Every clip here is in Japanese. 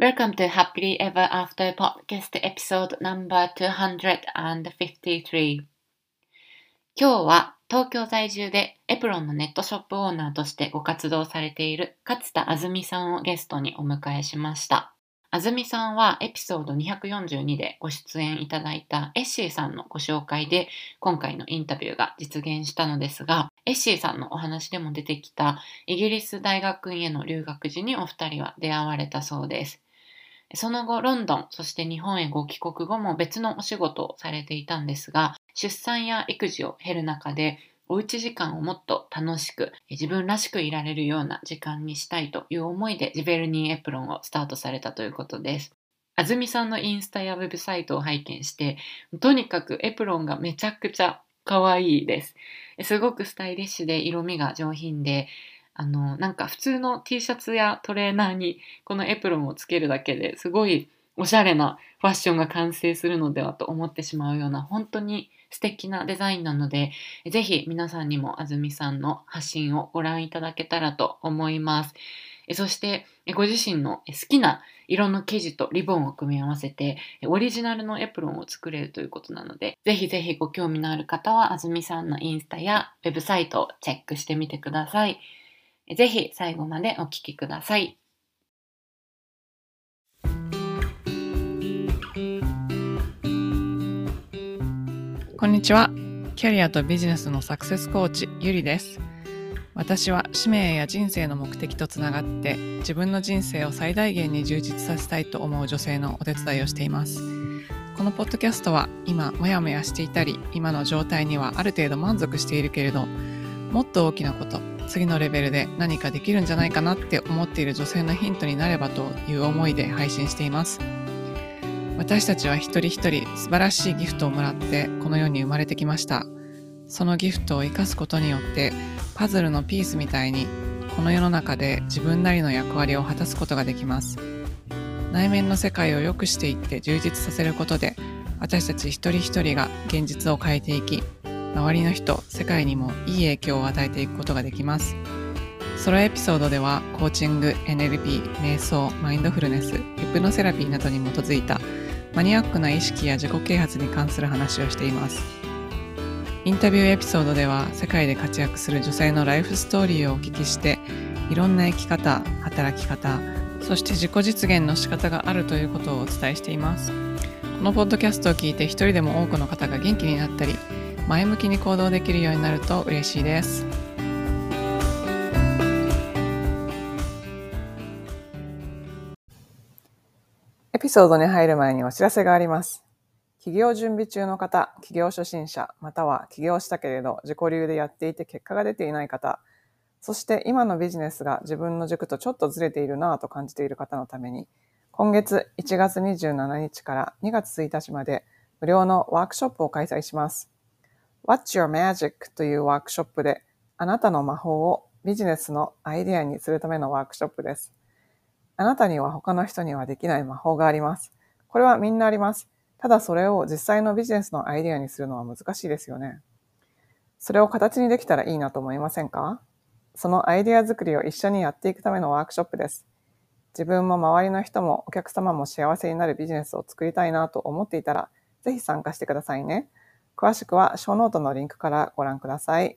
Welcome to Happily Ever After Podcast Episode No.253 今日は東京在住でエプロンのネットショップオーナーとしてご活動されている勝田あずみさんをゲストにお迎えしました。あずみさんはエピソード242でご出演いただいたエッシーさんのご紹介で今回のインタビューが実現したのですが、エッシーさんのお話でも出てきたイギリス大学院への留学時にお二人は出会われたそうです。その後、ロンドン、そして日本へご帰国後も別のお仕事をされていたんですが、出産や育児を経る中で、おうち時間をもっと楽しく、自分らしくいられるような時間にしたいという思いで、ジベルニーエプロンをスタートされたということです。あずみさんのインスタやウェブサイトを拝見して、とにかくエプロンがめちゃくちゃ可愛いです。すごくスタイリッシュで色味が上品で、あの、なんか普通の T シャツやトレーナーにこのエプロンをつけるだけですごいおしゃれなファッションが完成するのではと思ってしまうような本当に素敵なデザインなので、ぜひ皆さんにも安住さんの発信をご覧いただけたらと思います。そして、ご自身の好きな色の生地とリボンを組み合わせて、オリジナルのエプロンを作れるということなので、ぜひぜひご興味のある方は、安住さんのインスタやウェブサイトをチェックしてみてください。ぜひ最後までお聴きください。こんにちは。キャリアとビジネスのサクセスコーチ、ゆりです。私は使命や人生の目的とつながって自分の人生を最大限に充実させたいと思う女性のお手伝いをしています。このポッドキャストは今モヤモヤしていたり今の状態にはある程度満足しているけれどもっと大きなこと次のレベルで何かできるんじゃないかなって思っている女性のヒントになればという思いで配信しています。私たちは一人一人素晴らしいギフトをもらってこの世に生まれてきました。そのギフトを生かすことによってパズルのピースみたいにこの世の中で自分なりの役割を果たすことができます。内面の世界を良くしていって充実させることで私たち一人一人が現実を変えていき周りの人、世界にもいい影響を与えていくことができます。ソロエピソードではコーチング、NLP、瞑想、マインドフルネス、ヒプノセラピーなどに基づいたマニアックな意識や自己啓発に関する話をしています。インタビューエピソードでは世界で活躍する女性のライフストーリーをお聞きしていろんな生き方、働き方、そして自己実現の仕方があるということをお伝えしています。このポッドキャストを聞いて一人でも多くの方が元気になったり、前向きに行動できるようになると嬉しいです。エピソードに入る前にお知らせがあります。起業準備中の方、起業初心者、または起業したけれど自己流でやっていて結果が出ていない方、そして今のビジネスが自分の軸とちょっとずれているなぁと感じている方のために、今月1月27日から2月1日まで無料のワークショップを開催します。What's Your Magic というワークショップで、あなたの魔法をビジネスのアイデアにするためのワークショップです。あなたには他の人にはできない魔法があります。これはみんなあります。ただそれを実際のビジネスのアイデアにするのは難しいですよね。それを形にできたらいいなと思いませんか？そのアイデア作りを一緒にやっていくためのワークショップです。自分も周りの人もお客様も幸せになるビジネスを作りたいなと思っていたら、ぜひ参加してくださいね。詳しくはショーノートのリンクからご覧ください。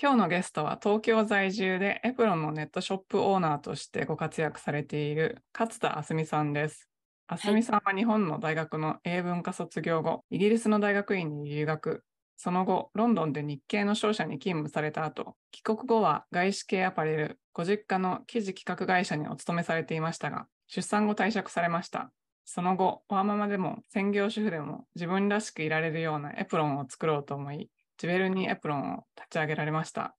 今日のゲストは東京在住でエプロンのネットショップオーナーとしてご活躍されている勝田あすみさんです。あすみさんは日本の大学の英文科卒業後、イギリスの大学院に留学、その後、ロンドンで日系の商社に勤務された後、帰国後は外資系アパレル、ご実家の記事企画会社にお勤めされていましたが、出産後退職されました。その後、ワーママでも専業主婦でも自分らしくいられるようなエプロンを作ろうと思い、ジュベルニーエプロンを立ち上げられました。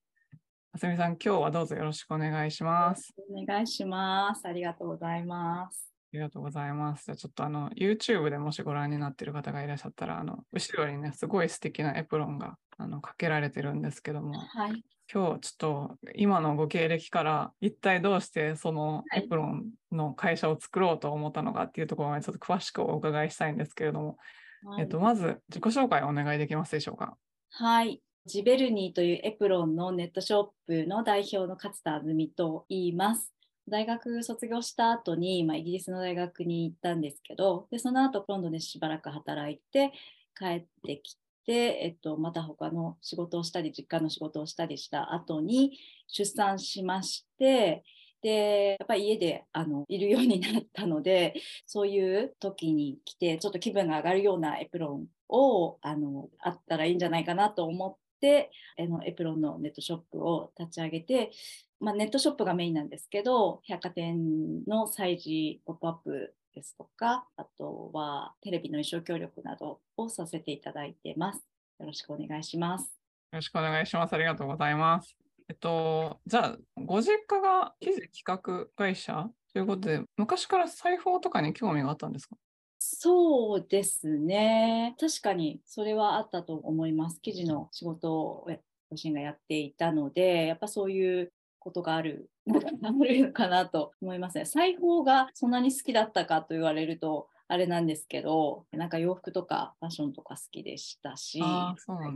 あすみさん、今日はどうぞよろしくお願いします。お願いします。ありがとうございます。ありがとうございます。じゃあちょっとあの YouTube でもしご覧になっている方がいらっしゃったら、あの後ろにね、すごい素敵なエプロンがあのかけられてるんですけども、はい、今日ちょっと今のご経歴から一体どうしてそのエプロンの会社を作ろうと思ったのかっていうところまでちょっと詳しくお伺いしたいんですけれども、はい、えっと、まず自己紹介をお願いできますでしょうか？はい。ジベルニーというエプロンのネットショップの代表の勝田あずみと言います。大学卒業した後に、まあ、イギリスの大学に行ったんですけど、でその後ロンドンでしばらく働いて帰ってきて、えっと、また他の仕事をしたり、実家の仕事をしたりした後に出産しまして、で、やっぱり家であのいるようになったので、そういう時に来て、ちょっと気分が上がるようなエプロンをあのあったらいいんじゃないかなと思って、あのエプロンのネットショップを立ち上げて、まあ、ネットショップがメインなんですけど、百貨店の催事、ポップアップですとか、あとはテレビの衣装協力などをさせていただいてます。よろしくお願いします。よろしくお願いします。ありがとうございます。えっと、じゃあ、ご実家が記事企画会社ということで、昔から裁縫とかに興味があったんですか？そうですね。確かにそれはあったと思います。記事の仕事をご自身がやっていたので、やっぱそういうことがあるのかなと思いますね。裁縫がそんなに好きだったかと言われると、あれなんですけど、なんか洋服とかファッションとか好きでしたし、ね、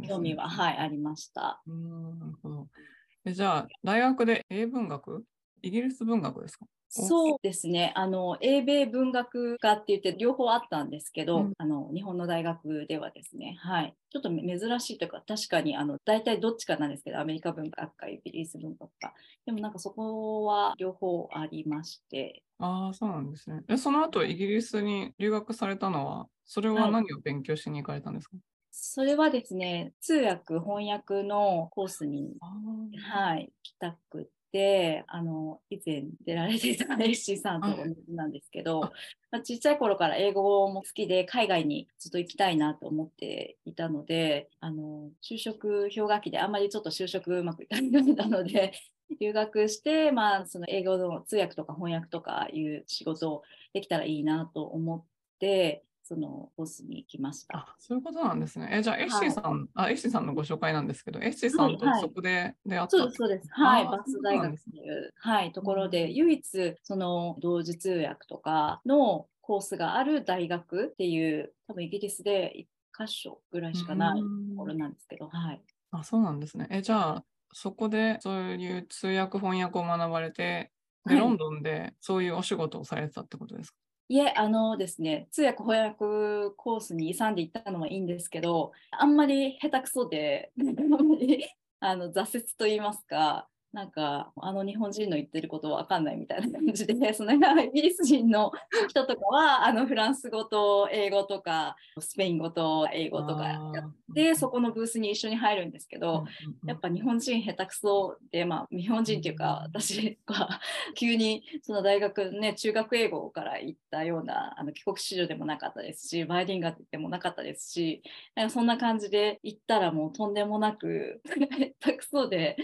興味は、はい、ありました。うんなるほどえじゃあ、大学で英文学？イギリス文学ですか？そうですね。あの、英米文学科って言って両方あったんですけど、うん、あの、日本の大学ではですね、はい。ちょっと珍しいというか、確かに、あの、大体どっちかなんですけど、アメリカ文学科、イギリス文学科。でもなんかそこは両方ありまして。ああ、そうなんですね。で、その後、イギリスに留学されたのは、それは何を勉強しに行かれたんですか、はいそれはですね、通訳、翻訳のコースに、はい、来たくて、あの、以前出られていたエッシーさんと同じなんですけど、まあ、ちっちゃい頃から英語も好きで、海外にずっと行きたいなと思っていたので、あの、就職氷河期であんまりちょっと就職うまくいかなかったので、留学して、まあ、その英語の通訳とか翻訳とかいう仕事をできたらいいなと思って、そのコースに行きました。あそういうことなんですね。えじゃあ、エッシーさん、はい、あ、エッシーさんのご紹介なんですけど、エッシーさんとそこで出会った、はいはい、そうです、はい、バス大学という、はい、ところで、唯一、その同時通訳とかのコースがある大学っていう、多分イギリスで1箇所ぐらいしかないところなんですけど、はい。あ、そうなんですね。え、じゃあ、そこでそういう通訳翻訳を学ばれて、で、ロンドンでそういうお仕事をされてたってことですか？いえ、あのですね、通訳翻訳コースに勇んでいったのもいいんですけど、あんまり下手くそで、あんまり あの挫折と言いますか、なんかあの日本人の言ってることわかんないみたいな感じで、そのイギリス人の人とかはあのフランス語と英語とかスペイン語と英語とかやってそこのブースに一緒に入るんですけど、やっぱ日本人下手くそで、まあ、日本人っていうか私は 急にその大学ね中学英語から行ったようなあの帰国子女でもなかったですしバイリンガルでもなかったですしなんかそんな感じで行ったらもうとんでもなく 下手くそで。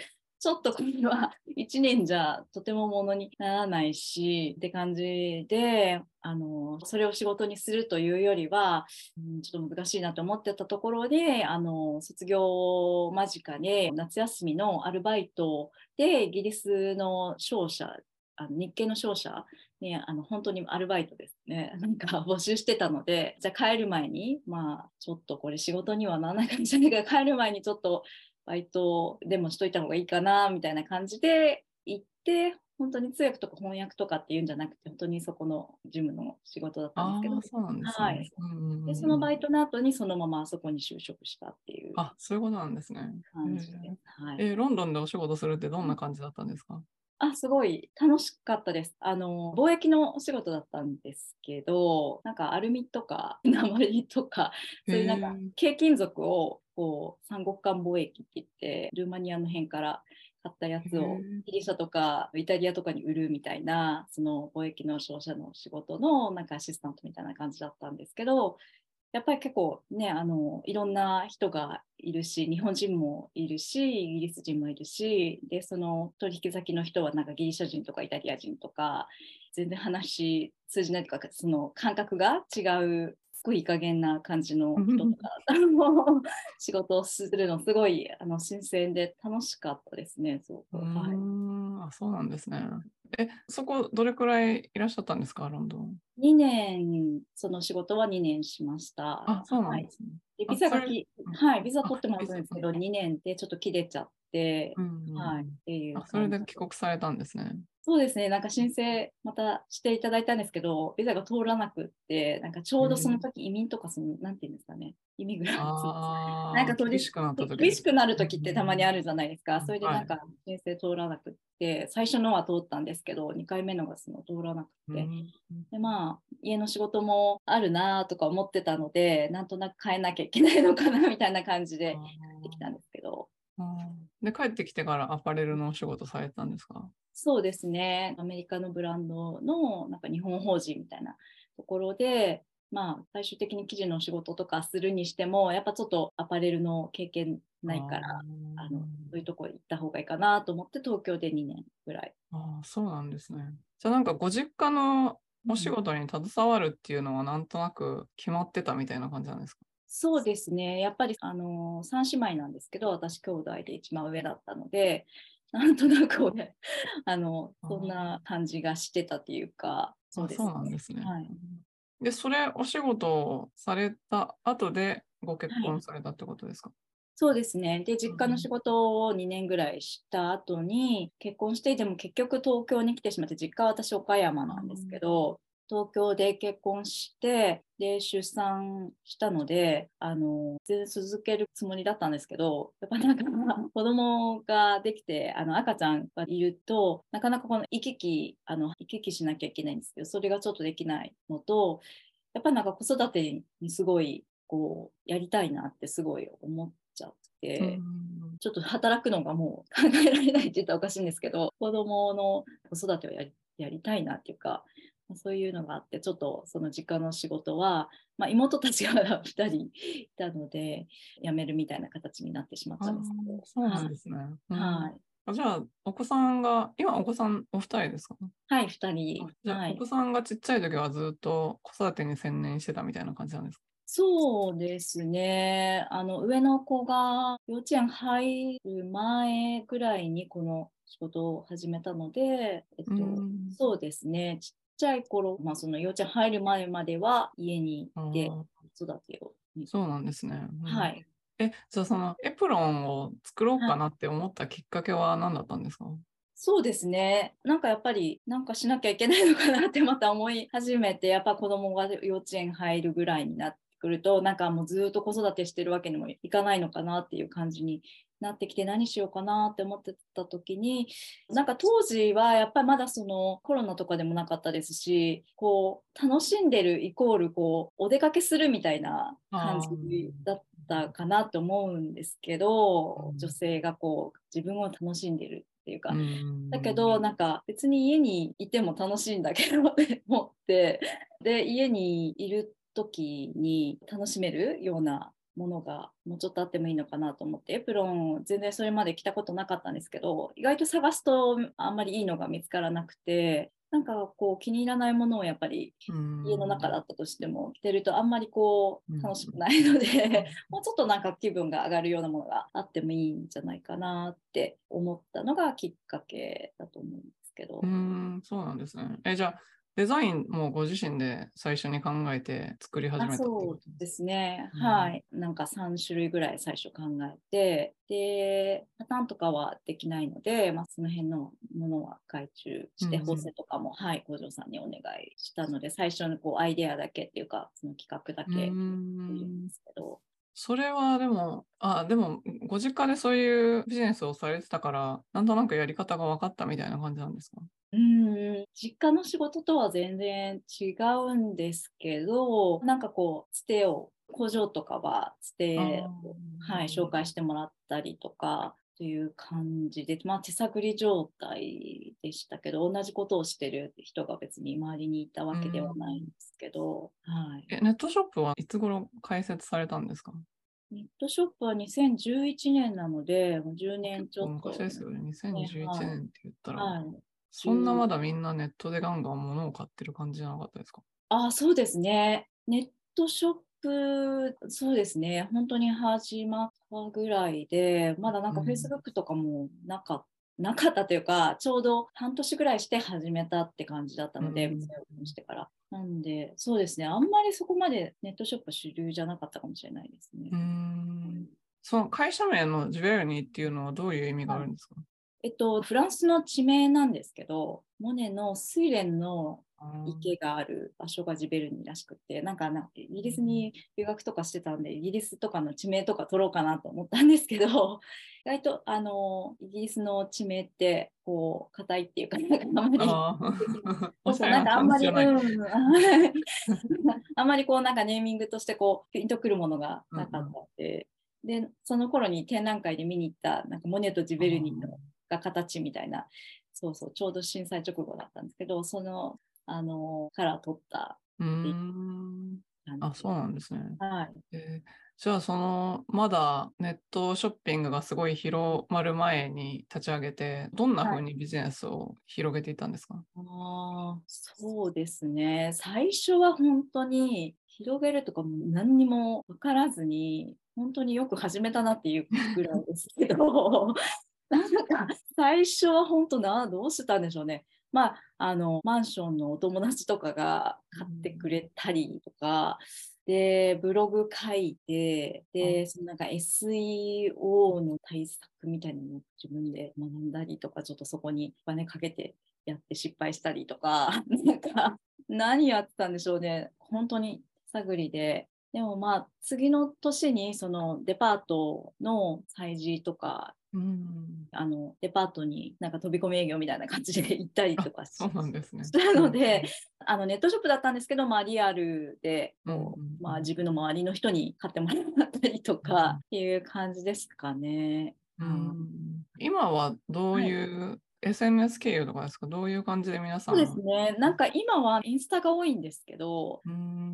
ちょっとこれは 1年じゃとてもものにならないしって感じであのそれを仕事にするというよりは、うん、ちょっと難しいなと思ってたところであの卒業間近で夏休みのアルバイトでイギリスの商社あの日系の商社にあの本当にアルバイトですね。なんか募集してたのでじゃあ帰る前にまあちょっとこれ仕事にはならないかもしれないけど帰る前にちょっとバイトでもしといた方がいいかなみたいな感じで行って本当に通訳とか翻訳とかっていうんじゃなくて本当にそこの事務の仕事だったんですけど。そうなんですね、はい、でそのバイトの後にそのままあそこに就職したっていう。あそういうことなんですね。感じで、はい。えー、ロンドンでお仕事するってどんな感じだったんですか、あ、すごい楽しかったです。あの、貿易のお仕事だったんですけど、なんかアルミとか 鉛とか、そういうなんか軽金属をこう三国間貿易って言って、ルーマニアの辺から買ったやつをギリシャとかイタリアとかに売るみたいな、その貿易の商社の仕事のなんかアシスタントみたいな感じだったんですけど、やっぱり結構ね、あの、いろんな人がいるし、日本人もいるし、イギリス人もいるし、で、その取引先の人はなんかギリシャ人とかイタリア人とか、全然話通じないとか、その感覚が違うすごいいい加減な感じの人とか仕事をするのすごいあの新鮮で楽しかったですね。そう,、はい、あそうなんですね。え、そこどれくらいいらっしゃったんですか、ロンドン？2年、その仕事は2年しました。あ、そうなんですね。はい、でビザがき、はい、ビザ取ってもらったんですけど、2年でちょっと切れちゃって、うんはい、っていうあそれで帰国されたんですね。そうですね、なんか申請またしていただいたんですけど、ビザが通らなくって、なんかちょうどその時移民とかその、なんていうんですかね、イミグラント。ああ、なんか厳しくなった時厳しくなる時ってたまにあるじゃないですか。んそれでなんか申請通らなくって、最初のは通ったんですけど、2回目のがその通らなくて。うんでまあ、家の仕事もあるなとか思ってたので、なんとなく変えなきゃいけないのかなみたいな感じでできたんですけど、で、帰ってきてからアパレルのお仕事されたんですか？そうですね、アメリカのブランドのなんか日本法人みたいなところで、まあ、最終的に記事の仕事とかするにしても、やっぱちょっとアパレルの経験ないから、あのそういうとこ行った方がいいかなと思って、東京で2年ぐらい。あーそうなんですね。じゃあなんかご実家のお仕事に携わるっていうのはなんとなく決まってたみたいな感じなんですか？そうですね、やっぱりあの3姉妹なんですけど、私、兄弟で一番上だったので、なんとなくね、あのそんな感じがしてたっていうか、そうですあそうなんですね。はい。で、それお仕事をされた後でご結は婚されたってことですか、そうですね。で、実家の仕事を2年ぐらいした後に、結婚して、でも結局東京に来てしまって、実家は私岡山なんですけど、東京で結婚して、で、出産したので、あの、全然続けるつもりだったんですけど、やっぱなんか、子供ができて、あの、赤ちゃんがいると、なかなかこの行き来、あの、行き来しなきゃいけないんですけど、それがちょっとできないのと、やっぱりなんか子育てにすごい、こう、やりたいなってすごい思っちゃって、うん。ちょっと働くのがもう 考えられないって言ったらおかしいんですけど、子供の子育てをやりやりたいなっていうか、まあそういうのがあって、ちょっとその実家の仕事は、まあ、妹たちが 2人いたので、辞めるみたいな形になってしまっあたんですけどー、そうなんですね。うんはい、あじゃあ、お子さんが、今お子さんお二人ですか？はい、2人あ。じゃあ、はいお子さんがちっちゃい時はずっと子育てに専念してたみたいな感じなんですか？そうですね。あの、上の子が幼稚園入る前ぐらいにこの仕事を始めたので、えっと、うんそうですね。ちっちゃい頃、まあ、その幼稚園入る前までは家にいて育てを。そうなんですね。うんはい。え、じゃあそのエプロンを作ろうかなって思ったきっかけは何だったんですか、そうですね。なんかやっぱり、なんかしなきゃいけないのかなってまた思い始めて、やっぱ子供が幼稚園入るぐらいになってくると、なんかもうずっと子育てしてるわけにもいかないのかなっていう感じになってきて、何しようかなって思ってた時に、なんか当時はやっぱりまだそのコロナとかでもなかったですし、こう、楽しんでるイコール、こう、お出かけするみたいな感じだったかなと思うんですけどう、ん女性がこう、自分を楽しんでるっていうか、うんだけど、なんか別に家にいても楽しいんだけどって思って、で、家にいる時に楽しめるようなものがもうちょっとあってもいいのかなと思って、エプロン全然それまで着たことなかったんですけど、意外と探すとあんまりいいのが見つからなくて、なんかこう気に入らないものをやっぱりうん家の中だったとしても着てるとあんまりこう楽しくないので、もうちょっとなんか気分が上がるようなものがあってもいいんじゃないかなって思ったのがきっかけだと思うんですけど。うーん、そうなんですね。え、じゃあ、デザインもご自身で最初に考えて作り始めあたそうとで。すね、うん。はい。なんか3種類ぐらい最初考えて、で、パターンとかはできないので、まあ、その辺のものは外注して、うんうん。縫製とかも、はい、工場さんにお願いしたので、最初のこうアイデアだけっていうか、その企画だうーけいるんんですけど、それはでも、あ、でも、ご実家でそういうビジネスをされてたから、なんとなくやり方が分かったみたいな感じなんですか？うーん実家の仕事とは全然違うんですけど、なんかこう、つてを、工場とかはつてを、はい、紹介してもらったりとか、という感じで、まあ、手探り状態でしたけど、同じことをしてる人が別に周りにいたわけではないんですけど、はい、え、ネットショップはいつ頃開設されたんですか？ネットショップは2011年なので、もう10年ちょっと。昔ですよね。2011はい年って言ったら、はい、そんなまだみんなネットでガンガン物を買ってる感じじゃなかったですか？あ、そうですね。ネットショップ、そうですね。本当に始まったぐらいで、まだなんかうん Facebook とかもなかっなかったというか、ちょうど半年ぐらいして始めたって感じだったので、うん店をしてから。なんで、そうですね。あんまりそこまでネットショップ主流じゃなかったかもしれないですね。うーん。その会社名のジュベルニーっていうのはどういう意味があるんですか、えっと、フランスの地名なんですけど、モネの睡蓮の池がある場所がジベルニーらしくて、なんかなイギリスに留学とかしてたんで、イギリスとかの地名とか取ろうかなと思ったんですけど、意外とあのイギリスの地名ってこう硬いっていうか、なんかあんまり、あんまり、うん、あんまりこうなんかネーミングとしてこうピンとくるものがなかったんで、うんうん、でその頃に展覧会で見に行ったなんかモネとジベルニーのが形みたいな、そうそうちょうど震災直後だったんですけど、そのあのから取ったうん。あそうなんですね。はい、えー、じゃあそのまだネットショッピングがすごい広まる前に立ち上げてどんなふうにビジネスを広げていったんですか、はい、あそうですね。最初は本当に広げるとかも何にも分からずに本当によく始めたなっていうぐらいですけどなんか最初は本当などうしたんでしょうね。まあ、あのマンションのお友達とかが買ってくれたりとか、でブログ書いてで、そのなんか SEO の対策みたいなのを自分で学んだりとかちょっとそこにお金かけてやって失敗したりとか なんか何やってたんでしょうね。本当に探りで。でもまあ次の年にそのデパートの催事とかうん、あのデパートになんか飛び込み営業みたいな感じで行ったりとかそうなんですね。したので、あのネットショップだったんですけど、まあ、リアルでこう、まあ、自分の周りの人に買ってもらったりとかいう感じですかね。うん、今はどうい。う、はい SNS 経由とかですか？どういう感じで皆さんそうですね。なんか今はインスタが多いんですけど、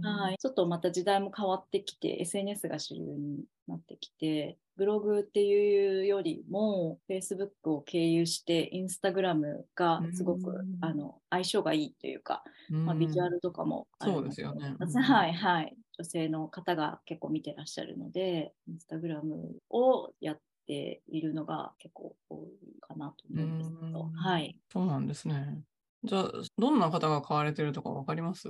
はい、ちょっとまた時代も変わってきて、SNS が主流になってきて、ブログっていうよりも、Facebook を経由して、インスタグラムがすごくあの相性がいいというか、まあ、ビジュアルとかもそうですよね。はいはい。女性の方が結構見てらっしゃるので、インスタグラムをやっているのが結構多いかなと思うんですけど、はい。そうなんですね。じゃあ、どんな方が買われてるとか分かります？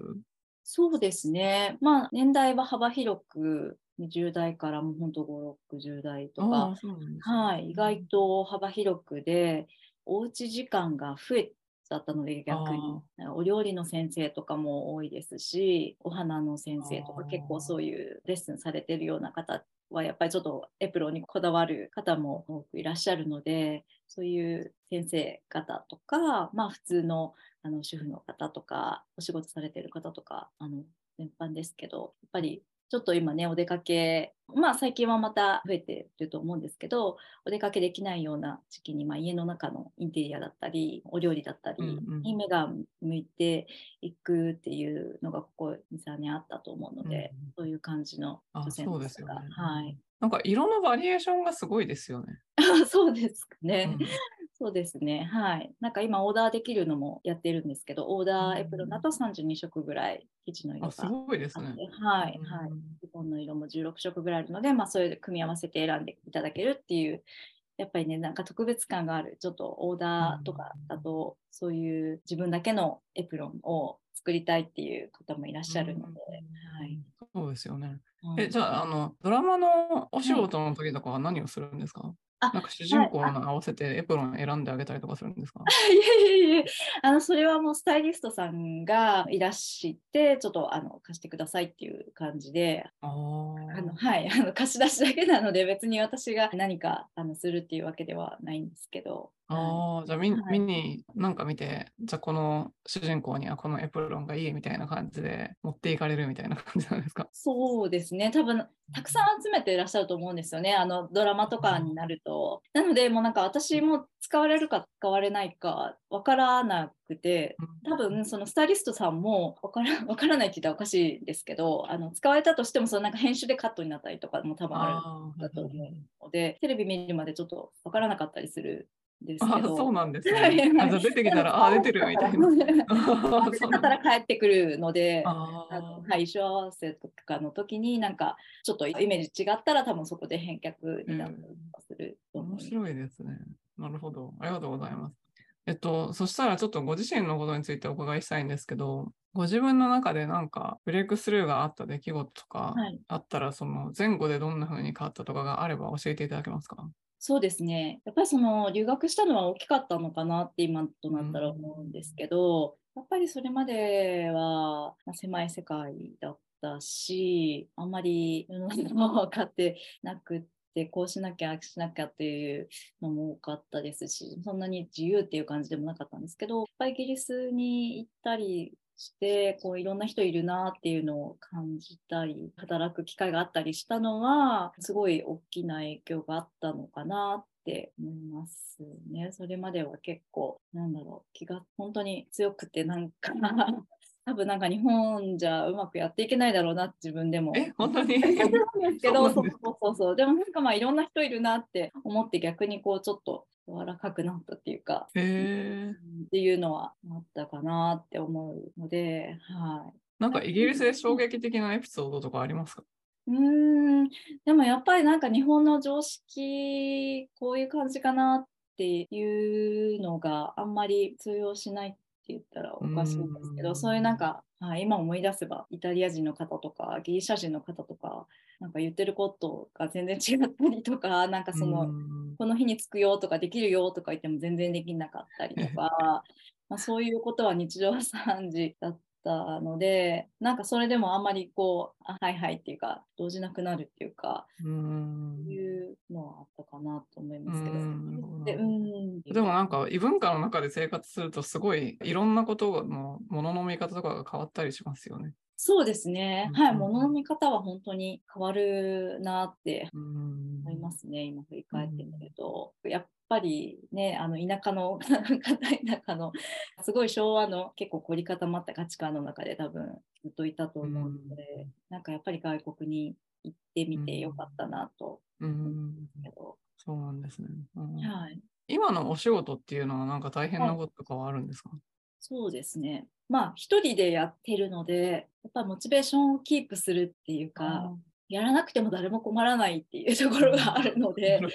そうですね。まあ、年代は幅広く、20代からもう本当5、60代とか、はい、意外と幅広くで、おうち時間が増えだったので逆に。お料理の先生とかも多いですしお花の先生とか結構そういうレッスンされてるような方はやっぱりちょっとエプロンにこだわる方も多くいらっしゃるのでそういう先生方とか、まあ、普通のあの主婦の方とかお仕事されてる方とかあの全般ですけどやっぱりちょっと今ね、お出かけ、まあ最近はまた増えてると思うんですけど、お出かけできないような時期に、まあ、家の中のインテリアだったり、お料理だったりに目が向いていくっていうのがここ2、3年あったと思うので、うん、そういう感じの女性の方が、ね、はい。なんか色のバリエーションがすごいですよね。そうですかね。うんそうですね。はい。なんか今オーダーできるのもやってるんですけど、オーダーエプロンだと32色ぐらい生地の色がすごいですね。はい。はい。リボンの色も16色ぐらいあるので、まあそれで組み合わせて選んでいただけるっていう、やっぱりね、なんか特別感がある、ちょっとオーダーとかだと、そういう自分だけのエプロンを作りたいっていう方もいらっしゃるので、はい。そうですよね。え、じゃあ、あの、ドラマのお仕事の時とかは何をするんですか、はいなんか主人公の合わせてエプロン選んであげたりとかするんですか？いやいやいやあのそれはもうスタイリストさんがいらしてちょっとあの貸してくださいっていう感じで。あの、はい、あの貸し出しだけなので別に私が何かあのするっていうわけではないんですけどああ、じゃあ見,、見になんか見て、じゃあこの主人公にはこのエプロンがいいみたいな感じで持っていかれるみたいな感じなんですか？そうですね。多分たくさん集めていらっしゃると思うんですよね。あのドラマとかになると。なのでもうなんか私も使われるか使われないかわからなくて、多分そのスタイリストさんもわから わからないって言ったらおかしいですけど、あの使われたとしてもそのなんか編集でカットになったりとかも多分あるんだと思うので、テレビ見るまでちょっとわからなかったりするですけど。そうなんですね。あじゃ出てきたら、あ、出てるみたいな。だったら帰ってくるので、あのはい、衣装合わせとかの時に、なんか、ちょっとイメージ違ったら、多分そこで返却になったりする面白いですね。なるほど。ありがとうございます。えっと、そしたらちょっとご自身のことについてお伺いしたいんですけど、ご自分の中でなんかブレイクスルーがあった出来事とかはいあったら、その前後でどんな風に変わったとかがあれば教えていただけますか？そうですね。やっぱりその留学したのは大きかったのかなって今となったら思うんですけど、やっぱりそれまでは狭い世界だったし、あんまり世の中は分かってなくって、こうしなきゃ、ああしなきゃっていうのも多かったですし、そんなに自由っていう感じでもなかったんですけど、やっぱりイギリスに行ったりして、こういろんな人いるなっていうのを感じたり、働く機会があったりしたのは、すごい大きな影響があったのかなって思いますね。それまでは結構、なんだろう、気が本当に強くて、なんか、多分なんか日本じゃうまくやっていけないだろうな自分でもえ、本当に？なんですけど、そうそうそう。でもなんかまあいろんな人いるなって思って逆にこうちょっと柔らかくなったっていうか、へえ。っていうのはあったかなって思うので、はい。なんかイギリスで衝撃的なエピソードとかありますか？うーん、でもやっぱりなんか日本の常識、こういう感じかなっていうのがあんまり通用しないって言ったらおかしいんですけど、うんそういうなんか、はい、今思い出せばイタリア人の方とかギリシャ人の方とか、なんか言ってることが全然違ったりとか、なんかその、うん。この日に着くよとかできるよとか言っても全然できなかったりとか、まあ、そういうことは日常茶飯事だったので、なんかそれでもあんまりこう、あはいはいっていうか、動じなくなるっていうか、うん。そういうのはあったかなと思いますけど。でうん。でもなんか異文化の中で生活するとすごいいろんなことのものの見方とかが変わったりしますよね。そうですね。うんはい、物の見方は本当に変わるなってうん思いますね、今振り返ってみると。やっぱりね、あの田舎の 方田舎のすごい昭和の結構凝り固まった価値観の中で多分ずっといたと思うので、うんなんかやっぱり外国に行ってみてよかったなと。う思うんんですけど、そうなんですね。うん。はい、今のお仕事っていうのはなんか大変なこととかはあるんですか、そうですね。まあ一人でやってるので、やっぱモチベーションをキープするっていうか、やらなくても誰も困らないっていうところがあるので。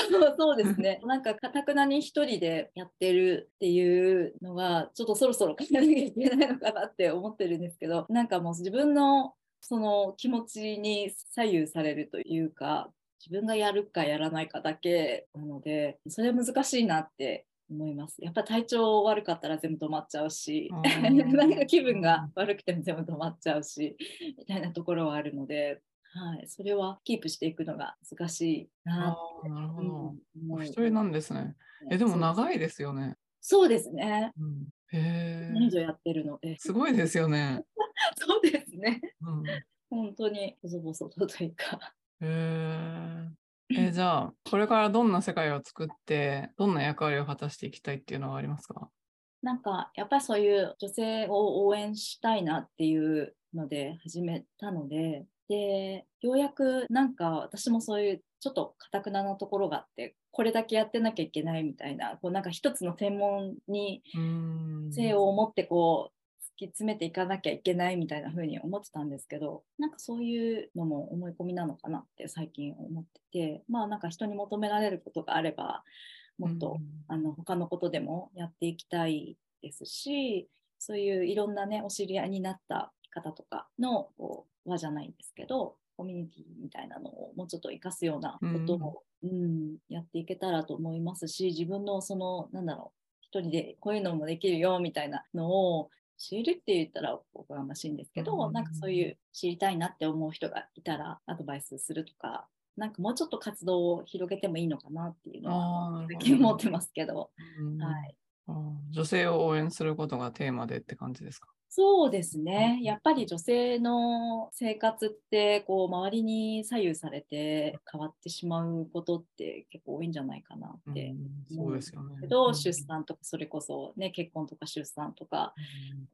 そうですね。なんか、かたくなに一人でやってるっていうのが、ちょっとそろそろ変えなきゃいけないのかなって思ってるんですけど、なんかもう自分のその気持ちに左右されるというか、自分がやるかやらないかだけなので、それは難しいなって思います。やっぱ体調悪かったら全部止まっちゃうし、なんか気分が悪くても全部止まっちゃうし、みたいなところはあるので、はい、それはキープしていくのが難しいなああ、なるほど。うんお一人なんですね。え、でも長いですよね。そうですね。うんへえ。上やってるの？で。すごいですよね。そうですね。うん、本当に細々とというか。へえ。え、じゃあ、これからどんな世界を作って、どんな役割を果たしていきたいっていうのはありますか？なんか、やっぱりそういう女性を応援したいなっていうので始めたので、で、ようやくなんか私もそういうちょっと堅くななところがあって、これだけやってなきゃいけないみたいな、こうなんか一つの専門に。性を持ってこう突き詰めていかなきゃいけないみたいな風に思ってたんですけどなんかそういうのも思い込みなのかなって最近思っててまあなんか人に求められることがあればもっと、あの他のことでもやっていきたいですしそういういろんなねお知り合いになった方とかのこう輪じゃないんですけどコミュニティみたいなのをもうちょっと活かすようなことを、うん。やっていけたらと思いますし自分のそのなんだろう一人でこういうのもできるよみたいなのを知るって言ったらおこがましいんですけど、うんなんかそういう知りたいなって思う人がいたらアドバイスするとか、なんかもうちょっと活動を広げてもいいのかなっていうのは最近思ってますけど、うん。はい。女性を応援することがテーマでって感じですか？そうですね。やっぱり女性の生活ってこう周りに左右されて変わってしまうことって結構多いんじゃないかなってうんそうですよね。けど、うん。出産とかそれこそね結婚とか出産とか。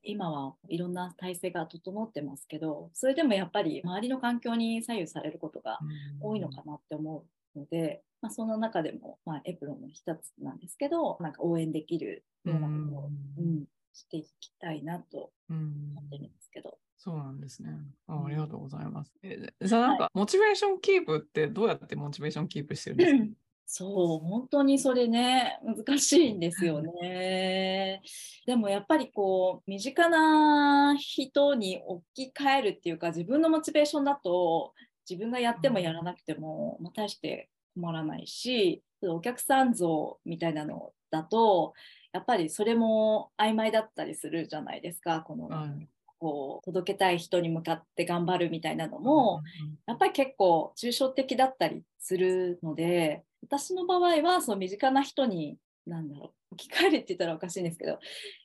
今はいろんな体制が整ってますけどそれでもやっぱり周りの環境に左右されることがうん。多いのかなって思うので、まあ、その中でも、まあ、エプロンの一つなんですけどなんか応援できるようなことを、うんしていきたいなとうん思ってるんですけど。そうなんですね。あうんありがとうございます。えじゃあなんか、モチベーションキープってどうやってモチベーションキープしてるんですか、そう、本当にそれね、難しいんですよね。でもやっぱりこう、身近な人に置き換えるっていうか、自分のモチベーションだと、自分がやってもやらなくても、まあ、大して困らないし、お客さん像みたいなのだと、やっぱりそれも曖昧だったりするじゃないですか、この、はい。こう届けたい人に向かって頑張るみたいなのも、やっぱり結構抽象的だったりするので私の場合はその身近な人に何だろう置き換えるって言ったらおかしいんですけど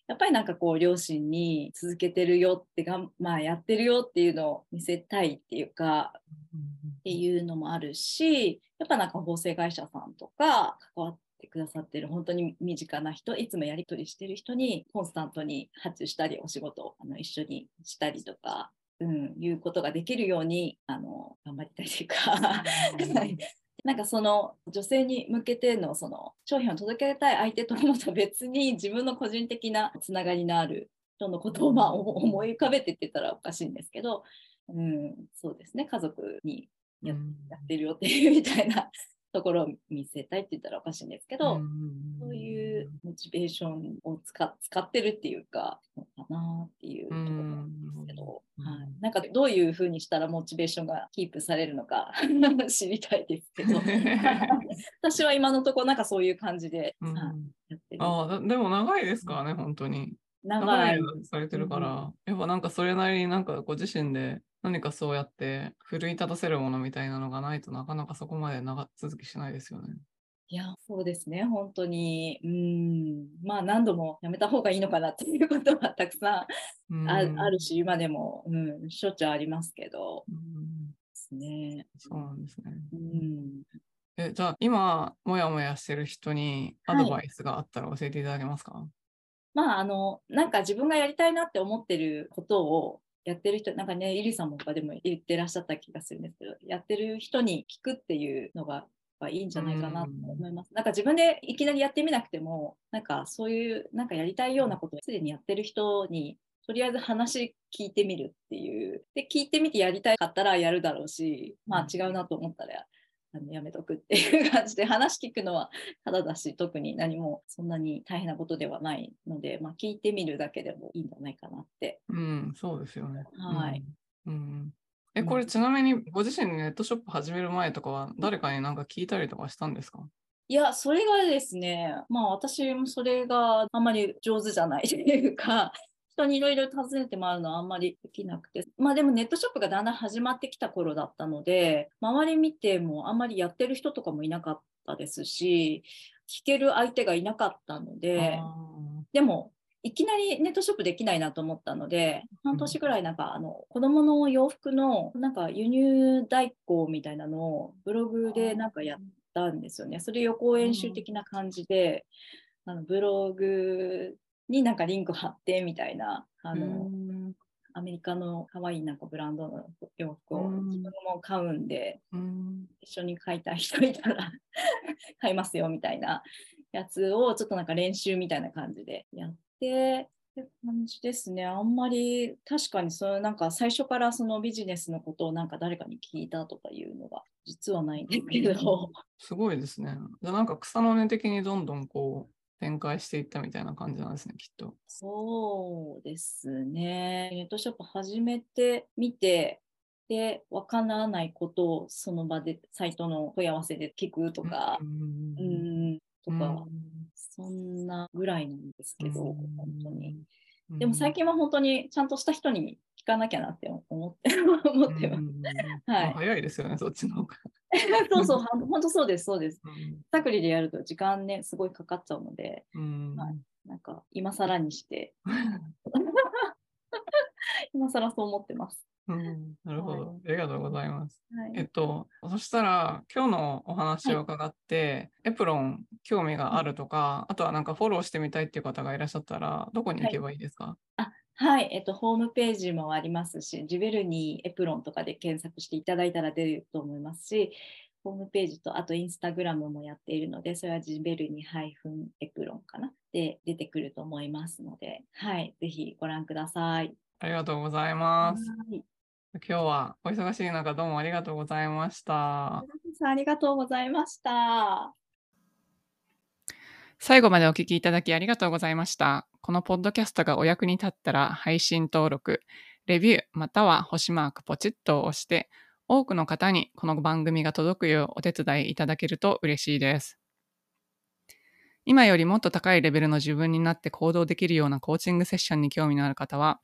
やっぱりなんかこう両親に続けてるよってがん、まあ、やってるよっていうのを見せたいっていうかっていうのもあるしやっぱなんか法制会社さんとか関わってくださってる本当に身近な人いつもやり取りしてる人にコンスタントに発注したりお仕事をあの一緒にしたりとか、うん、いうことができるようにあの頑張りたいというかはい なんかその女性に向けてのその商品を届けたい相手ともと別に自分の個人的なつながりのある人のことをまあ思い浮かべてって言ったらおかしいんですけど、うん、そうですね。家族にややってるよっていうみたいなところを見せたいって言ったらおかしいんですけど、そういうモチベーションを使使ってるっていうか、のかなっていうところなんですけど、うんはい、なんかどういうふうにしたらモチベーションがキープされるのか 知りたいですけど、私は今のところなんかそういう感じで、うん。はいやってる。あでも長いですからね、本当に。長い。されてるから、やっぱなんかそれなりになんかご自身で何かそうやって奮い立たせるものみたいなのがないとなかなかそこまで長続きしないですよね。いや、そうですね、本当に。うん、まあ何度もやめた方がいいのかなっていうことはたくさうん。んあ,、あるし、今でも、うん、しょっちゅうありますけど、うん。ですね。そうなんですね。うん。えじゃあ今もやもやしてる人にアはい。ドバイスがあったら教えていただけますか、まあ、あの、なんか自分がやりたいなって思ってることをやってる人、なんかね、イリさんも他でも言ってらっしゃった気がするんですけど、やってる人に聞くっていうのがいいんじゃないかなと思います。なんか自分でいきなりやってみなくても、なんかそういう、なんかやりたいようなことをすでにやってる人に、とりあえず話聞いてみるっていう。で、聞いてみてやりたかったらやるだろうし、まあ違うなと思ったら、あのやめとくっていう感じで話聞くのはただだし特に何もそんなに大変なことではないので、まあ、聞いてみるだけでもいいんじゃないかなって。うん、そうですよね。はいうん。うんえ、これちなみにご自身でネットショップ始める前とかは誰かになんか聞いたりとかしたんですか？いや、それがですね、まあ私もそれがあんまり上手じゃないというか、人にいろいろ尋ねて回るのはあんまりできなくて、まあでもネットショップがだんだん始まってきた頃だったので、周り見てもあんまりやってる人とかもいなかったですし、聞ける相手がいなかったので、あでも、いきなりネットショップできないなと思ったので、半年ぐらいなんか、あの、子供の洋服の、なんか輸入代行みたいなのをブログでなんかやったんですよね。それ予行演習的な感じで、あのブログになんかリンク貼ってみたいな、あーの、うん。アメリカの可愛いなんかブランドの洋服をうん。自分も買うんで、うん。一緒に買いたい人いたら 買いますよみたいなやつをちょっとなんか練習みたいな感じでやってって感じですね。あんまり確かにそのなんか最初からそのビジネスのことをなんか誰かに聞いたとかいうのが実はないんですけど、すごいですね。じゃあなんか草の根的にどんどんこう展開していったみたいな感じなんですね、きっと。そうですね。ネットショップ始めてみて、で、わからないことをその場でサイトの問い合わせで聞くとか、うんうん、とか、うんそんなぐらいなんですけど、うん本当に。うんでも最近は本当にちゃんとした人に聞かなきゃなって思って思ってます。うんはいあ早いですよね、そっちの方が。そうそう、本当そうです、そうです。うん。サクリでやると時間ね、すごいかかっちゃうので、うん。はい。なんか今更にして、今更そう思ってます。うんなるほど、はい。ありがとうございます。はい。えっと、そしたら、今日のお話を伺って、エプロン興味があるとか、あとはなんかフォローしてみたいっていう方がいらっしゃったら、どこに行けばいいですか、あはい、えっと、ホームページもありますし、ジュベルニーエプロンとかで検索していただいたら出ると思いますし、ホームページと、あとインスタグラムもやっているので、それはジュベルニーエプロンかな？で出てくると思いますので、はい、ぜひご覧ください。ありがとうございます。はい今日はお忙しい中、どうもありがとうございました。ありがとうございました。最後までお聞きいただきありがとうございました。このポッドキャストがお役に立ったら配信登録、レビューまたは星マークポチッと押して多くの方にこの番組が届くようお手伝いいただけると嬉しいです。今よりもっと高いレベルの自分になって行動できるようなコーチングセッションに興味のある方は、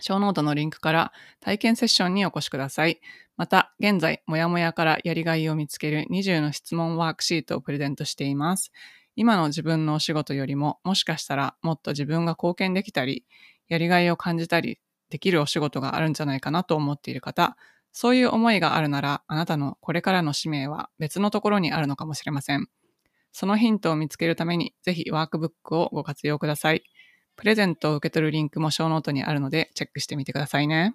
ショーノートのリンクから体験セッションにお越しください。また、現在、もやもやからやりがいを見つける20の質問ワークシートをプレゼントしています。今の自分のお仕事よりも、もしかしたらもっと自分が貢献できたり、やりがいを感じたりできるお仕事があるんじゃないかなと思っている方、そういう思いがあるなら、あなたのこれからの使命は別のところにあるのかもしれません。そのヒントを見つけるために、ぜひワークブックをご活用ください。プレゼントを受け取るリンクもショーノートにあるので、チェックしてみてくださいね。